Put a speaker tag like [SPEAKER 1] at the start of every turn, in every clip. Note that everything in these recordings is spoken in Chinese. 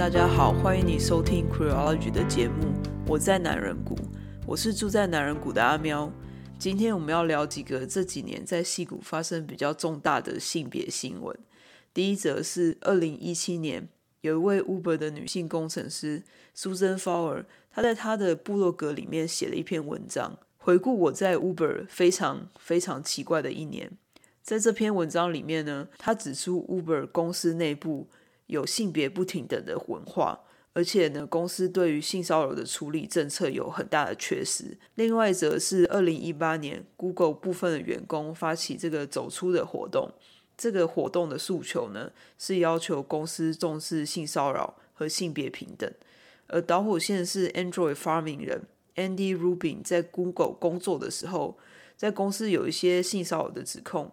[SPEAKER 1] 大家好，欢迎你收听 Queerology 的节目。我在男人谷，我是住在男人谷的阿喵。今天我们要聊几个这几年在戏谷发生比较重大的性别新闻。第一则是二零一七年，有一位 Uber 的女性工程师 Susan Fowler，她在她的部落格里面写了一篇文章，回顾我在 Uber 非常非常奇怪的一年。在这篇文章里面呢，她指出 Uber 公司内部有性别不平等的文化，而且呢，公司对于性骚扰的处理政策有很大的缺失。另外一则是二零一八年，Google 部分的员工发起这个走出的活动。这个活动的诉求呢，是要求公司重视性骚扰和性别平等。而导火线是 Android 发明人 Andy Rubin 在 Google 工作的时候，在公司有一些性骚扰的指控。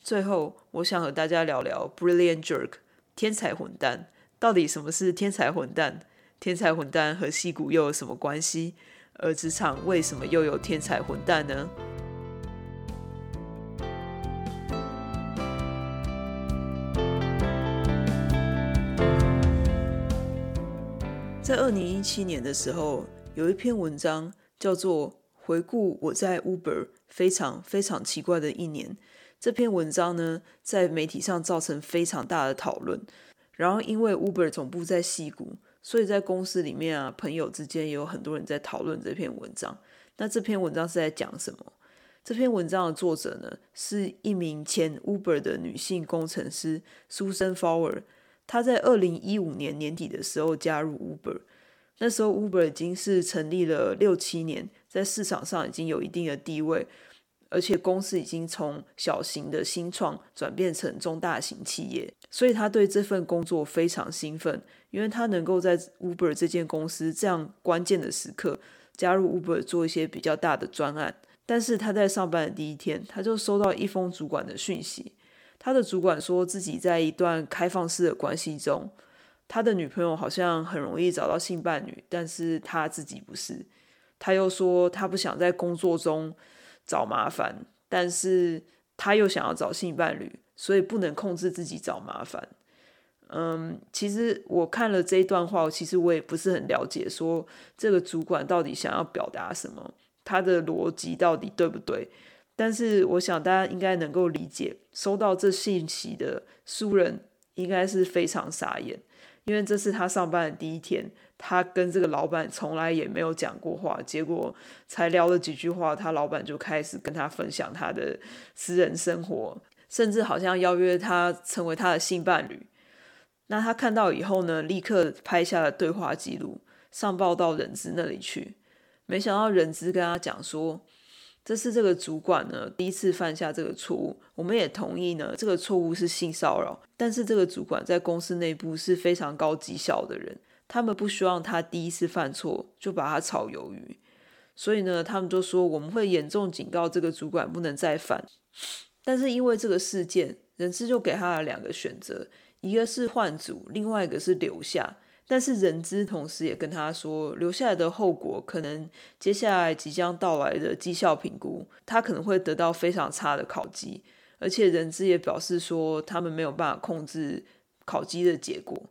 [SPEAKER 1] 最后，我想和大家聊聊 Brilliant Jerk 天才混蛋，到底什么是天才混蛋？天才混蛋和戏骨又有什么关系？而职场为什么又有天才混蛋呢？在二零一七年的时候，有一篇文章叫做《回顾我在 Uber 非常非常奇怪的一年》。这篇文章呢，在媒体上造成非常大的讨论。然后，因为 Uber 总部在西谷，所以在公司里面啊，朋友之间也有很多人在讨论这篇文章。那这篇文章是在讲什么？这篇文章的作者呢，是一名前 Uber 的女性工程师 Susan Fowler。她在二零一五年年底的时候加入 Uber，那时候 Uber 已经是成立了六七年，在市场上已经有一定的地位，而且公司已经从小型的新创转变成中大型企业，所以他对这份工作非常兴奋，因为他能够在 Uber 这间公司这样关键的时刻加入 Uber 做一些比较大的专案。但是他在上班的第一天，他就收到一封主管的讯息。他的主管说自己在一段开放式的关系中，他的女朋友好像很容易找到性伴侣，但是他自己不是。他又说他不想在工作中找麻烦，但是他又想要找性伴侣，所以不能控制自己找麻烦。嗯，其实我看了这一段话，其实我也不是很了解，说这个主管到底想要表达什么，他的逻辑到底对不对？但是我想大家应该能够理解，收到这信息的书人应该是非常傻眼，因为这是他上班的第一天，他跟这个老板从来也没有讲过话，结果才聊了几句话，他老板就开始跟他分享他的私人生活，甚至好像邀约他成为他的性伴侣。那他看到以后呢，立刻拍下了对话记录，上报到人资那里去，没想到人资跟他讲说。这是这个主管呢第一次犯下这个错误，我们也同意呢，这个错误是性骚扰。但是这个主管在公司内部是非常高绩效的人，他们不希望他第一次犯错就把他炒鱿鱼，所以呢，他们就说我们会严重警告这个主管不能再犯。但是因为这个事件，人事就给他了两个选择，一个是换组，另外一个是留下。但是人资同时也跟他说，留下来的后果可能接下来即将到来的绩效评估，他可能会得到非常差的考绩，而且人资也表示说，他们没有办法控制考绩的结果。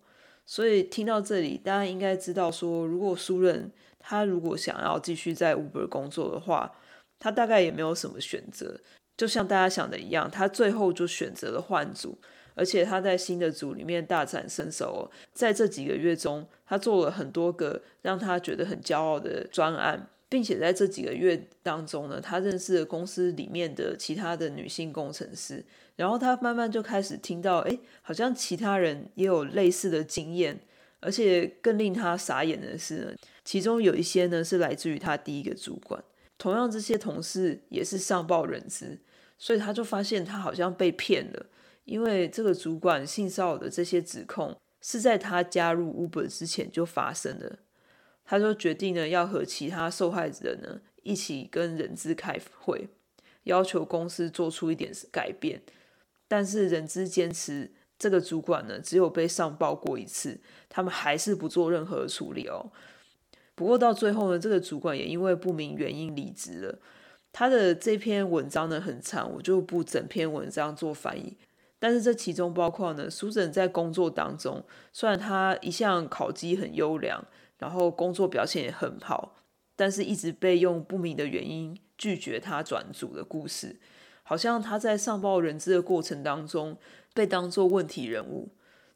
[SPEAKER 1] 所以听到这里，大家应该知道说，如果苏任他如果想要继续在 Uber 工作的话，他大概也没有什么选择，就像大家想的一样，他最后就选择了换组。而且他在新的组里面大展身手哦，在这几个月中，他做了很多个让他觉得很骄傲的专案，并且在这几个月当中呢，他认识了公司里面的其他的女性工程师，然后他慢慢就开始听到，哎，好像其他人也有类似的经验，而且更令他傻眼的是呢，其中有一些呢是来自于他第一个主管，同样这些同事也是上报人资，所以他就发现他好像被骗了。因为这个主管性骚扰的这些指控是在他加入 Uber 之前就发生的，他就决定呢要和其他受害者呢一起跟人资开会，要求公司做出一点改变。但是人资坚持这个主管呢只有被上报过一次，他们还是不做任何处理哦。不过到最后呢，这个主管也因为不明原因离职了。他的这篇文章呢很长，我就不整篇文章做翻译。但是这其中包括呢，苏珍在工作当中，虽然他一向考绩很优良，然后工作表现也很好，但是一直被用不明的原因拒绝他转组的故事，好像他在上报人资的过程当中被当作问题人物。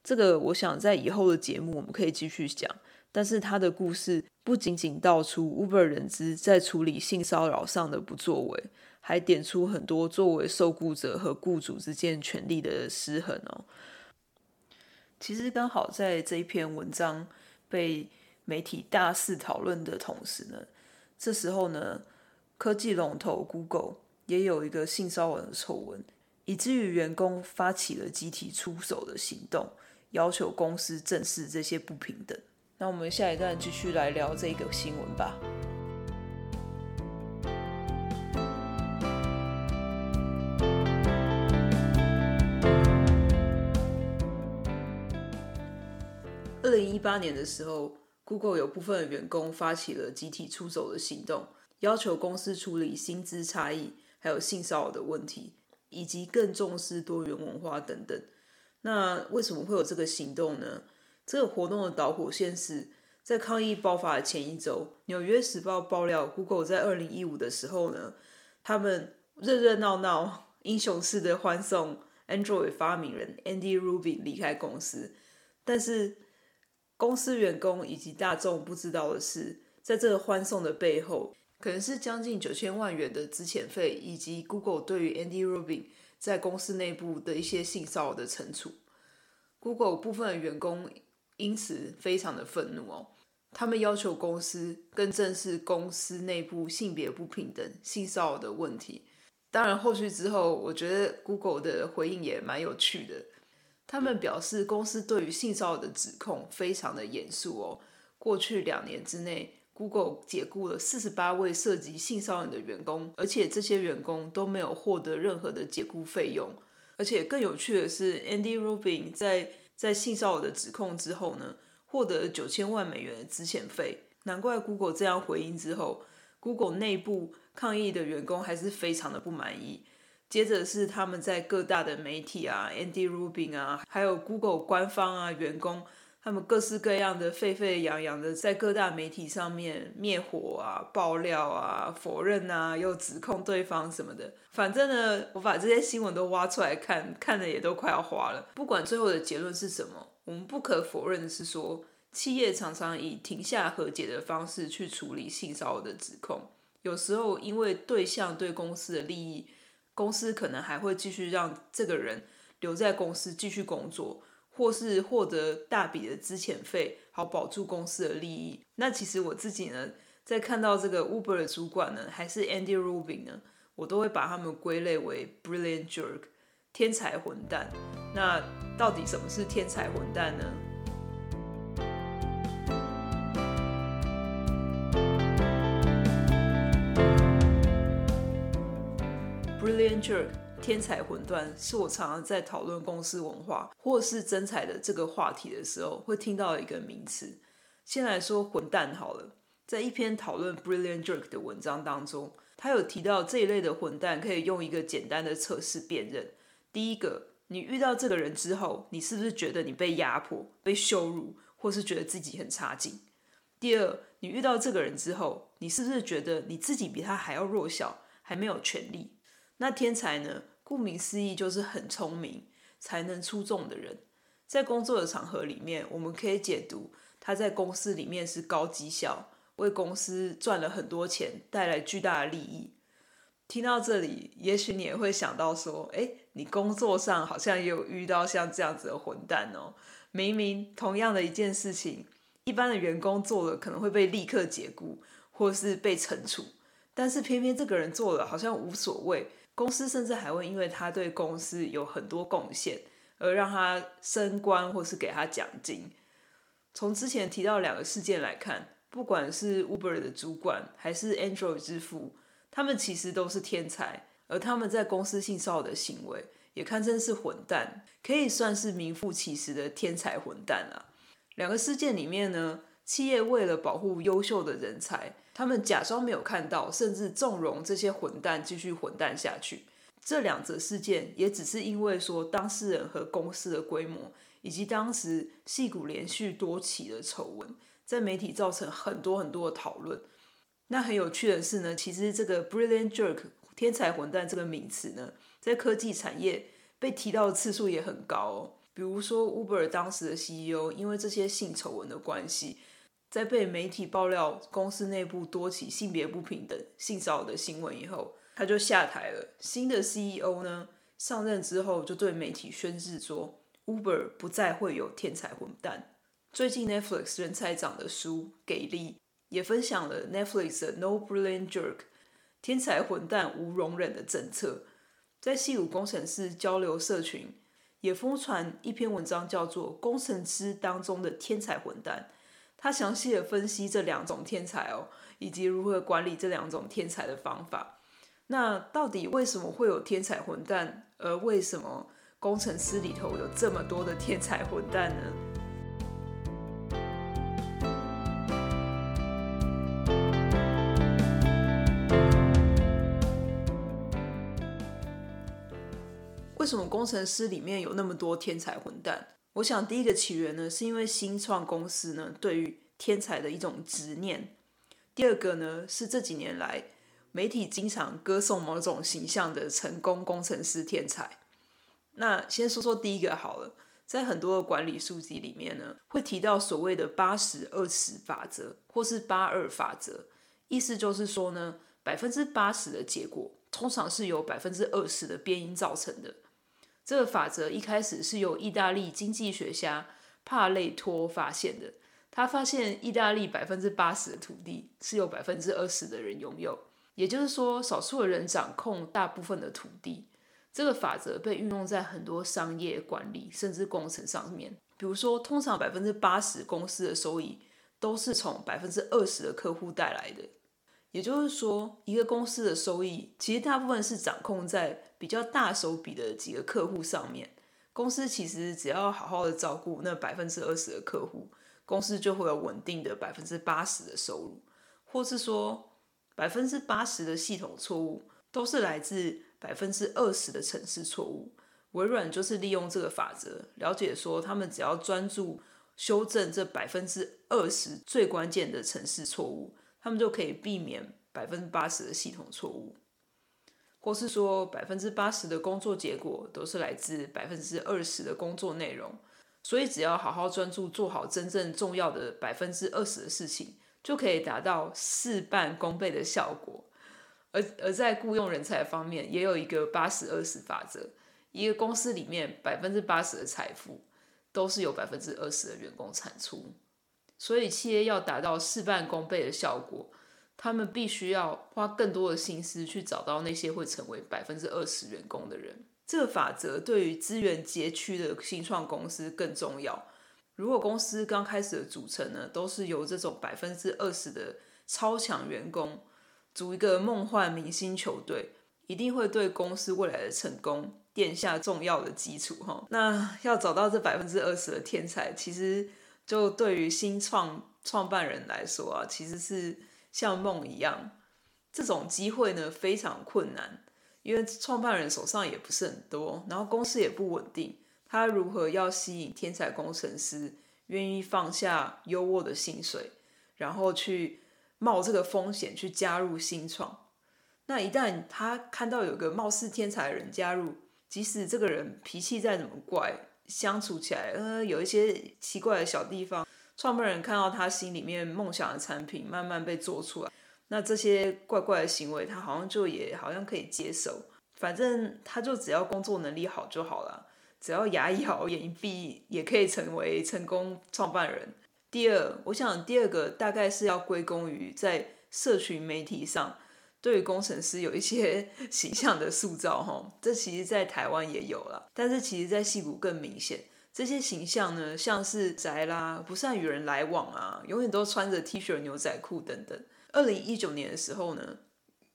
[SPEAKER 1] 这个我想在以后的节目我们可以继续讲。但是他的故事不仅仅道出 Uber 人资在处理性骚扰上的不作为。还点出很多作为受雇者和雇主之间权力的失衡哦。其实刚好在这一篇文章被媒体大肆讨论的同时呢，这时候呢，科技龙头 Google 也有一个性骚扰的丑闻，以至于员工发起了集体出手的行动，要求公司正视这些不平等。那我们下一段继续来聊这个新闻吧。八年的时候，Google 有部分的员工发起了集体出走的行动，要求公司处理薪资差异、还有性骚扰的问题，以及更重视多元文化等等。那为什么会有这个行动呢？这个活动的导火线是在抗议爆发的前一周，《纽约时报》爆料，Google 在二零一五的时候呢，他们热热闹闹、英雄式的欢送 Android 发明人 Andy Rubin 离开公司，但是公司员工以及大众不知道的是，在这个欢送的背后，可能是将近九千万元的资遣费，以及 Google 对于 Andy Rubin 在公司内部的一些性骚扰的惩处。Google 部分的员工因此非常的愤怒哦，他们要求公司更正视公司内部性别不平等、性骚扰的问题。当然，后续之后，我觉得 Google 的回应也蛮有趣的。他们表示，公司对于性骚扰的指控非常的严肃哦。过去两年之内，Google 解雇了四十八位涉及性骚扰的员工，而且这些员工都没有获得任何的解雇费用。而且更有趣的是，Andy Rubin 在在性骚扰的指控之后呢，获得九千万美元的资遣费。难怪 Google 这样回应之后，Google 内部抗议的员工还是非常的不满意。接着是他们在各大的媒体啊，Andy Rubin 啊，还有 Google 官方啊，员工，他们各式各样的沸沸扬扬的在各大媒体上面灭火啊、爆料啊、否认啊，又指控对方什么的。反正呢，我把这些新闻都挖出来看，看的也都快要花了。不管最后的结论是什么，我们不可否认的是说，企业常常以停下和解的方式去处理性骚扰的指控，有时候因为对象对公司的利益。公司可能还会继续让这个人留在公司继续工作，或是获得大笔的资遣费，好保住公司的利益。那其实我自己呢，在看到这个 Uber 的主管呢，还是 Andy Rubin 呢，我都会把他们归类为 Brilliant Jerk，天才混蛋。那到底什么是天才混蛋呢？Brilliant Jerk，天才混蛋，是我常常在讨论公司文化或是真才的这个话题的时候会听到的一个名词。先来说混蛋好了，在一篇讨论 Brilliant Jerk 的文章当中，他有提到这一类的混蛋可以用一个简单的测试辨认。第一个，你遇到这个人之后，你是不是觉得你被压迫、被羞辱，或是觉得自己很差劲？第二，你遇到这个人之后，你是不是觉得你自己比他还要弱小，还没有权利？那天才呢？顾名思义，就是很聪明、才能出众的人。在工作的场合里面，我们可以解读他在公司里面是高绩效，为公司赚了很多钱，带来巨大的利益。听到这里，也许你也会想到说：“诶，你工作上好像也有遇到像这样子的混蛋哦。明明同样的一件事情，一般的员工做了可能会被立刻解雇，或是被惩处，但是偏偏这个人做了好像无所谓。”公司甚至还会因为他对公司有很多贡献，而让他升官或是给他奖金。从之前提到两个事件来看，不管是 Uber 的主管还是 Android 之父，他们其实都是天才，而他们在公司性骚扰的行为也堪称是混蛋，可以算是名副其实的天才混蛋啊。两个事件里面呢，企业为了保护优秀的人才，他们假装没有看到，甚至纵容这些混蛋继续混蛋下去。这两则事件也只是因为说当事人和公司的规模，以及当时戏骨连续多起的丑闻，在媒体造成很多很多的讨论。那很有趣的是呢，其实这个 “brilliant jerk” 天才混蛋这个名词呢，在科技产业被提到的次数也很高哦。比如说，Uber 当时的 CEO 因为这些性丑闻的关系，在被媒体爆料公司内部多起性别不平等、性骚扰的新闻以后，他就下台了。新的 CEO 呢，上任之后就对媒体宣誓说，Uber 不再会有天才混蛋。最近 Netflix 人才长的书《给力》也分享了 Netflix 的 No Brilliant Jerk 天才混蛋无容忍的政策，在矽谷工程师交流社群。也疯传一篇文章，叫做《工程师当中的天才混蛋》。他详细的分析这两种天才哦，以及如何管理这两种天才的方法。那到底为什么会有天才混蛋？而为什么工程师里头有这么多的天才混蛋呢？为什么工程师里面有那么多天才混蛋？我想第一个起源呢，是因为新创公司呢对于天才的一种执念。第二个呢，是这几年来媒体经常歌颂某种形象的成功工程师天才。那先说说第一个好了，在很多的管理书籍里面呢，会提到所谓的八十二十法则，或是八二法则，意思就是说呢，百分之八十的结果通常是由百分之二十的变因造成的。这个法则一开始是由意大利经济学家帕累托发现的。他发现意大利百分之八十的土地是由百分之二十的人拥有，也就是说，少数的人掌控大部分的土地。这个法则被运用在很多商业管理甚至工程上面。比如说，通常百分之八十公司的收益都是从百分之二十的客户带来的。也就是说，一个公司的收益其实大部分是掌控在比较大手笔的几个客户上面。公司其实只要好好的照顾那百分之二十的客户，公司就会有稳定的百分之八十的收入。或是说，百分之八十的系统错误都是来自百分之二十的程式错误。微软就是利用这个法则，了解说他们只要专注修正这百分之二十最关键的程式错误。他们就可以避免百分之八十的系统错误，或是说百分之八十的工作结果都是来自百分之二十的工作内容，所以只要好好专注做好真正重要的百分之二十的事情，就可以达到事半功倍的效果。而而在雇佣人才方面，也有一个八十二十法则，一个公司里面百分之八十的财富都是由百分之二十的员工产出。所以，企业要达到事半功倍的效果，他们必须要花更多的心思去找到那些会成为百分之二十员工的人。这个法则对于资源拮据的新创公司更重要。如果公司刚开始的组成呢，都是由这种百分之二十的超强员工组一个梦幻明星球队，一定会对公司未来的成功奠下重要的基础。哈，那要找到这百分之二十的天才，其实。就对于新创创办人来说啊，其实是像梦一样，这种机会呢非常困难，因为创办人手上也不是很多，然后公司也不稳定，他如何要吸引天才工程师愿意放下优渥的薪水，然后去冒这个风险去加入新创？那一旦他看到有个貌似天才的人加入，即使这个人脾气再怎么怪。相处起来，呃，有一些奇怪的小地方。创办人看到他心里面梦想的产品慢慢被做出来，那这些怪怪的行为，他好像就也好像可以接受。反正他就只要工作能力好就好了，只要牙一咬，眼一闭，也可以成为成功创办人。第二，我想第二个大概是要归功于在社群媒体上。对于工程师有一些 形象的塑造，哈，这其实在台湾也有了，但是其实在戏骨更明显。这些形象呢，像是宅啦，不善与人来往啊，永远都穿着 T 恤、牛仔裤等等。二零一九年的时候呢，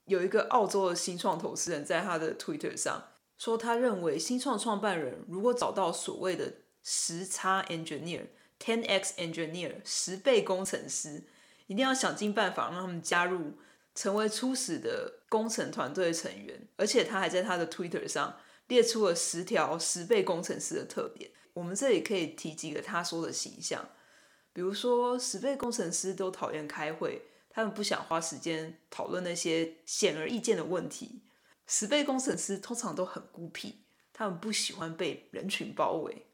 [SPEAKER 1] 有一个澳洲的新创投资人在他的 Twitter 上说，他认为新创创办人如果找到所谓的十叉 engineer、10x engineer、十倍工程师，一定要想尽办法让他们加入。成为初始的工程团队成员，而且他还在他的 Twitter 上列出了十条十倍工程师的特点。我们这里可以提几个他说的形象，比如说十倍工程师都讨厌开会，他们不想花时间讨论那些显而易见的问题。十倍工程师通常都很孤僻，他们不喜欢被人群包围，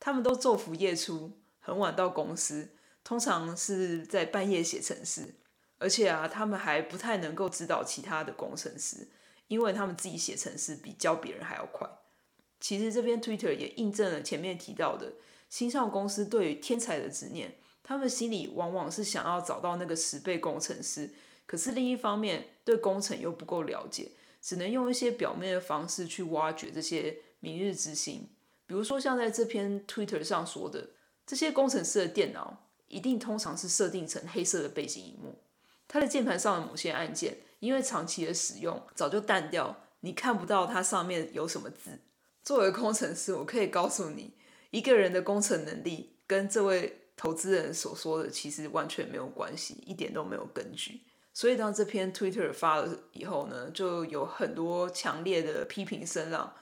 [SPEAKER 1] 他们都昼伏夜出，很晚到公司，通常是在半夜写程式。而且啊，他们还不太能够指导其他的工程师，因为他们自己写程式比教别人还要快。其实这边 Twitter 也印证了前面提到的，新创公司对于天才的执念，他们心里往往是想要找到那个十倍工程师，可是另一方面对工程又不够了解，只能用一些表面的方式去挖掘这些明日之星。比如说像在这篇 Twitter 上说的，这些工程师的电脑一定通常是设定成黑色的背景荧幕。它的键盘上的某些按键，因为长期的使用早就淡掉，你看不到它上面有什么字。作为工程师，我可以告诉你，一个人的工程能力跟这位投资人所说的其实完全没有关系，一点都没有根据。所以当这篇 Twitter 发了以后呢，就有很多强烈的批评声浪。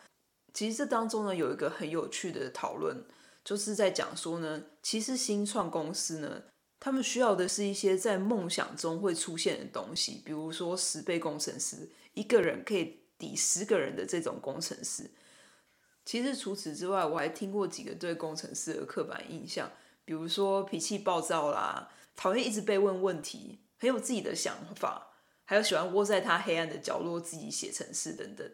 [SPEAKER 1] 其实这当中呢，有一个很有趣的讨论，就是在讲说呢，其实新创公司呢。他们需要的是一些在梦想中会出现的东西，比如说十倍工程师，一个人可以抵十个人的这种工程师。其实除此之外，我还听过几个对工程师的刻板印象，比如说脾气暴躁啦，讨厌一直被问问题，很有自己的想法，还有喜欢窝在他黑暗的角落自己写程式等等。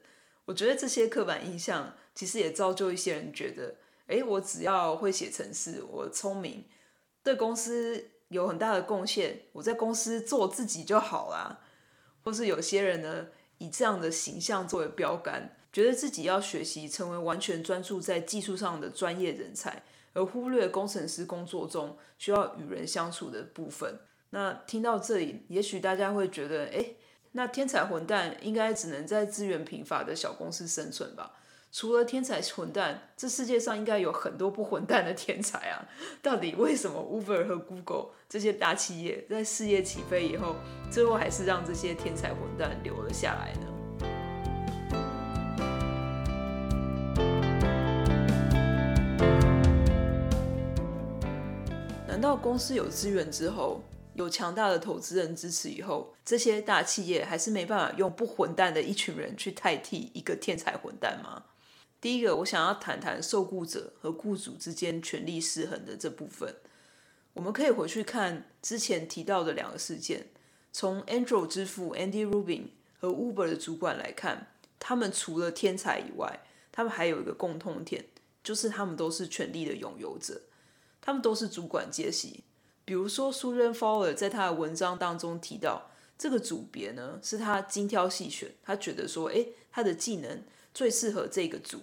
[SPEAKER 1] 我觉得这些刻板印象其实也造就一些人觉得，诶，我只要会写程式，我聪明，对公司。有很大的贡献，我在公司做自己就好啦。或是有些人呢，以这样的形象作为标杆，觉得自己要学习成为完全专注在技术上的专业人才，而忽略工程师工作中需要与人相处的部分。那听到这里，也许大家会觉得，诶，那天才混蛋应该只能在资源贫乏的小公司生存吧？除了天才混蛋，这世界上应该有很多不混蛋的天才啊！到底为什么 Uber 和 Google 这些大企业在事业起飞以后，最后还是让这些天才混蛋留了下来呢？难道公司有资源之后，有强大的投资人支持以后，这些大企业还是没办法用不混蛋的一群人去代替一个天才混蛋吗？第一个，我想要谈谈受雇者和雇主之间权力失衡的这部分。我们可以回去看之前提到的两个事件。从 Anduril 之父 Andy Rubin 和 Uber 的主管来看，他们除了天才以外，他们还有一个共通点，就是他们都是权力的拥有者，他们都是主管阶级。比如说，Susan Fowler 在他的文章当中提到，这个组别呢是他精挑细选，他觉得说，诶，他的技能最适合这个组。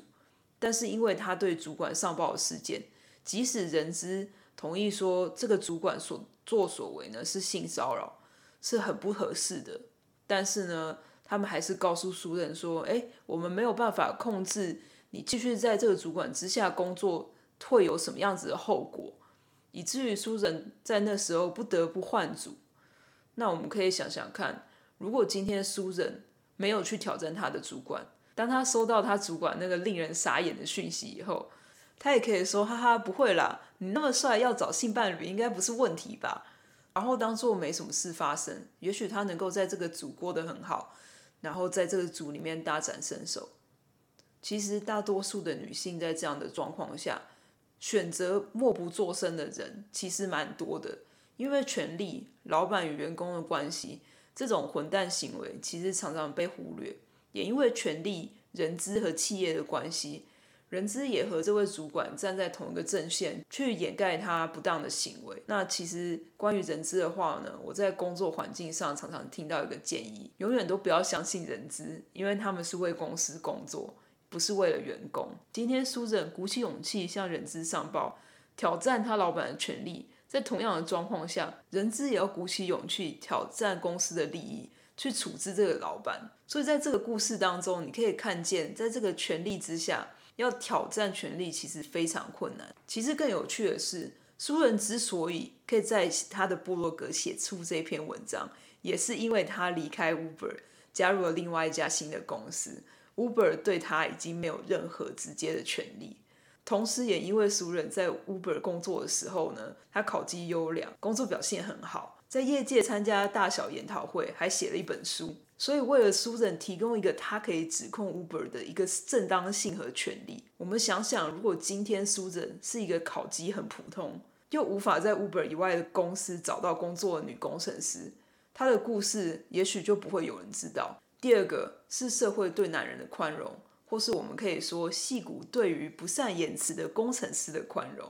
[SPEAKER 1] 但是因为他对主管上报的事件，即使人资同意说这个主管所作所为呢是性骚扰，是很不合适的，但是呢，他们还是告诉书人说：“哎，我们没有办法控制你继续在这个主管之下工作会有什么样子的后果，以至于苏人在那时候不得不换组。”那我们可以想想看，如果今天苏人没有去挑战他的主管。当他收到他主管那个令人傻眼的讯息以后，他也可以说：“哈哈，不会啦，你那么帅，要找性伴侣应该不是问题吧？”然后当做没什么事发生，也许他能够在这个组过得很好，然后在这个组里面大展身手。其实大多数的女性在这样的状况下，选择默不作声的人其实蛮多的，因为权力、老板与员工的关系，这种混蛋行为其实常常被忽略。也因为权力、人资和企业的关系，人资也和这位主管站在同一个阵线，去掩盖他不当的行为。那其实关于人资的话呢，我在工作环境上常常听到一个建议：永远都不要相信人资，因为他们是为公司工作，不是为了员工。今天苏忍鼓起勇气向人资上报，挑战他老板的权利，在同样的状况下，人资也要鼓起勇气挑战公司的利益。去处置这个老板，所以在这个故事当中，你可以看见，在这个权力之下，要挑战权力其实非常困难。其实更有趣的是，苏人之所以可以在他的部落格写出这篇文章，也是因为他离开 Uber，加入了另外一家新的公司，Uber 对他已经没有任何直接的权利。同时，也因为苏人在 Uber 工作的时候呢，他考绩优良，工作表现很好，在业界参加大小研讨会，还写了一本书。所以，为了苏忍提供一个他可以指控 Uber 的一个正当性和权利，我们想想，如果今天苏忍是一个考绩很普通，又无法在 Uber 以外的公司找到工作的女工程师，她的故事也许就不会有人知道。第二个是社会对男人的宽容，或是我们可以说戏骨对于不善言辞的工程师的宽容。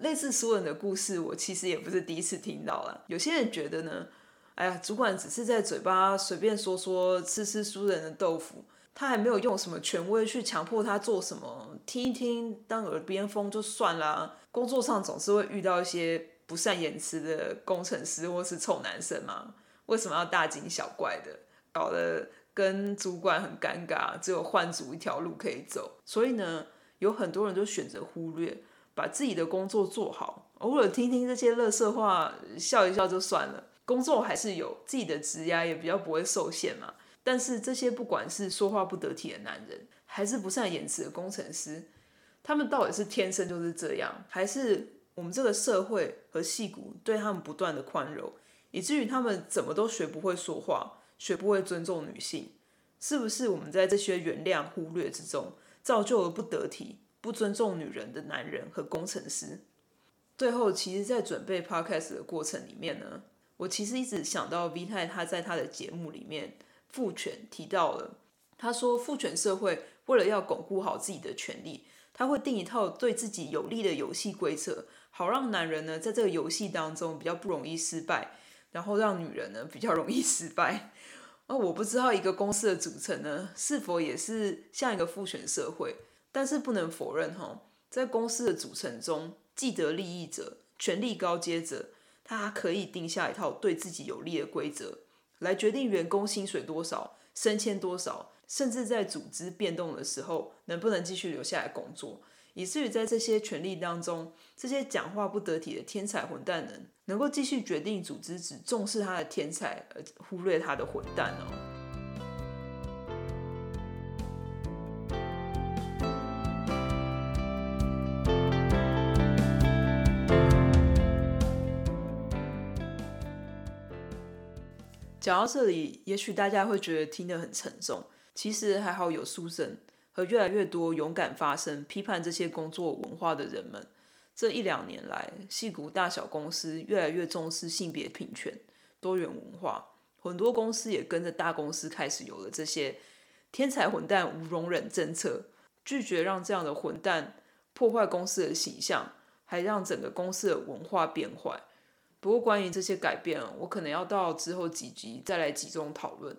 [SPEAKER 1] 类似苏忍的故事，我其实也不是第一次听到了。有些人觉得呢，哎呀，主管只是在嘴巴随便说说，吃吃苏人的豆腐，他还没有用什么权威去强迫他做什么，听一听当耳边风就算了。工作上总是会遇到一些不善言辞的工程师或是臭男生嘛，为什么要大惊小怪的，搞得跟主管很尴尬，只有换组一条路可以走。所以呢，有很多人都选择忽略，把自己的工作做好，偶尔听听这些垃圾话，笑一笑就算了。工作还是有自己的职涯，也比较不会受限嘛。但是这些不管是说话不得体的男人，还是不善言辞的工程师，他们到底是天生就是这样，还是我们这个社会和戏骨对他们不断的宽容，以至于他们怎么都学不会说话，学不会尊重女性？是不是我们在这些原谅、忽略之中，造就了不得体、不尊重女人的男人和工程师？最后，其实，在准备 podcast 的过程里面呢。我其实一直想到 V 太他在他的节目里面父权提到了，他说父权社会为了要巩固好自己的权利，他会定一套对自己有利的游戏规则，好让男人呢在这个游戏当中比较不容易失败，然后让女人呢比较容易失败。那 我不知道一个公司的组成呢是否也是像一个父权社会，但是不能否认哈，在公司的组成中，既得利益者、权力高阶者。他可以定下一套对自己有利的规则，来决定员工薪水多少、升迁多少，甚至在组织变动的时候能不能继续留下来工作，以至于在这些权力当中，这些讲话不得体的天才混蛋能能够继续决定组织只重视他的天才，而忽略他的混蛋哦。讲到这里，也许大家会觉得听得很沉重。其实还好有苏忍和越来越多勇敢发声、批判这些工作文化的人们。这一两年来，戏骨大小公司越来越重视性别平权、多元文化，很多公司也跟着大公司开始有了这些天才混蛋无容忍政策，拒绝让这样的混蛋破坏公司的形象，还让整个公司的文化变坏。不过，关于这些改变，我可能要到之后几集再来集中讨论。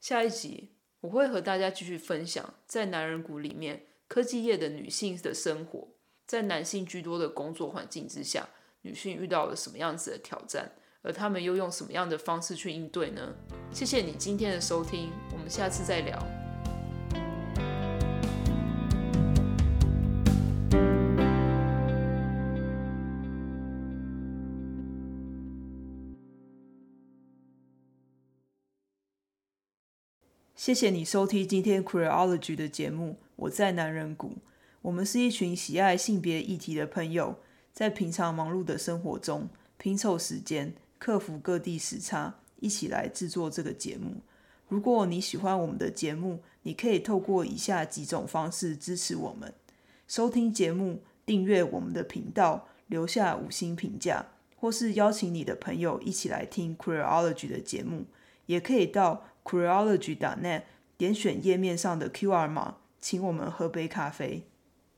[SPEAKER 1] 下一集我会和大家继续分享，在男人谷里面，科技业的女性的生活，在男性居多的工作环境之下，女性遇到了什么样子的挑战，而他们又用什么样的方式去应对呢？谢谢你今天的收听，我们下次再聊。谢谢你收听今天 Queerology 的节目。我在男人谷，我们是一群喜爱性别议题的朋友，在平常忙碌的生活中拼凑时间，克服各地时差，一起来制作这个节目。如果你喜欢我们的节目，你可以透过以下几种方式支持我们：收听节目、订阅我们的频道、留下五星评价，或是邀请你的朋友一起来听 Queerology 的节目。也可以到 Cariology.net 点选页面上的 QR 码，请我们喝杯咖啡。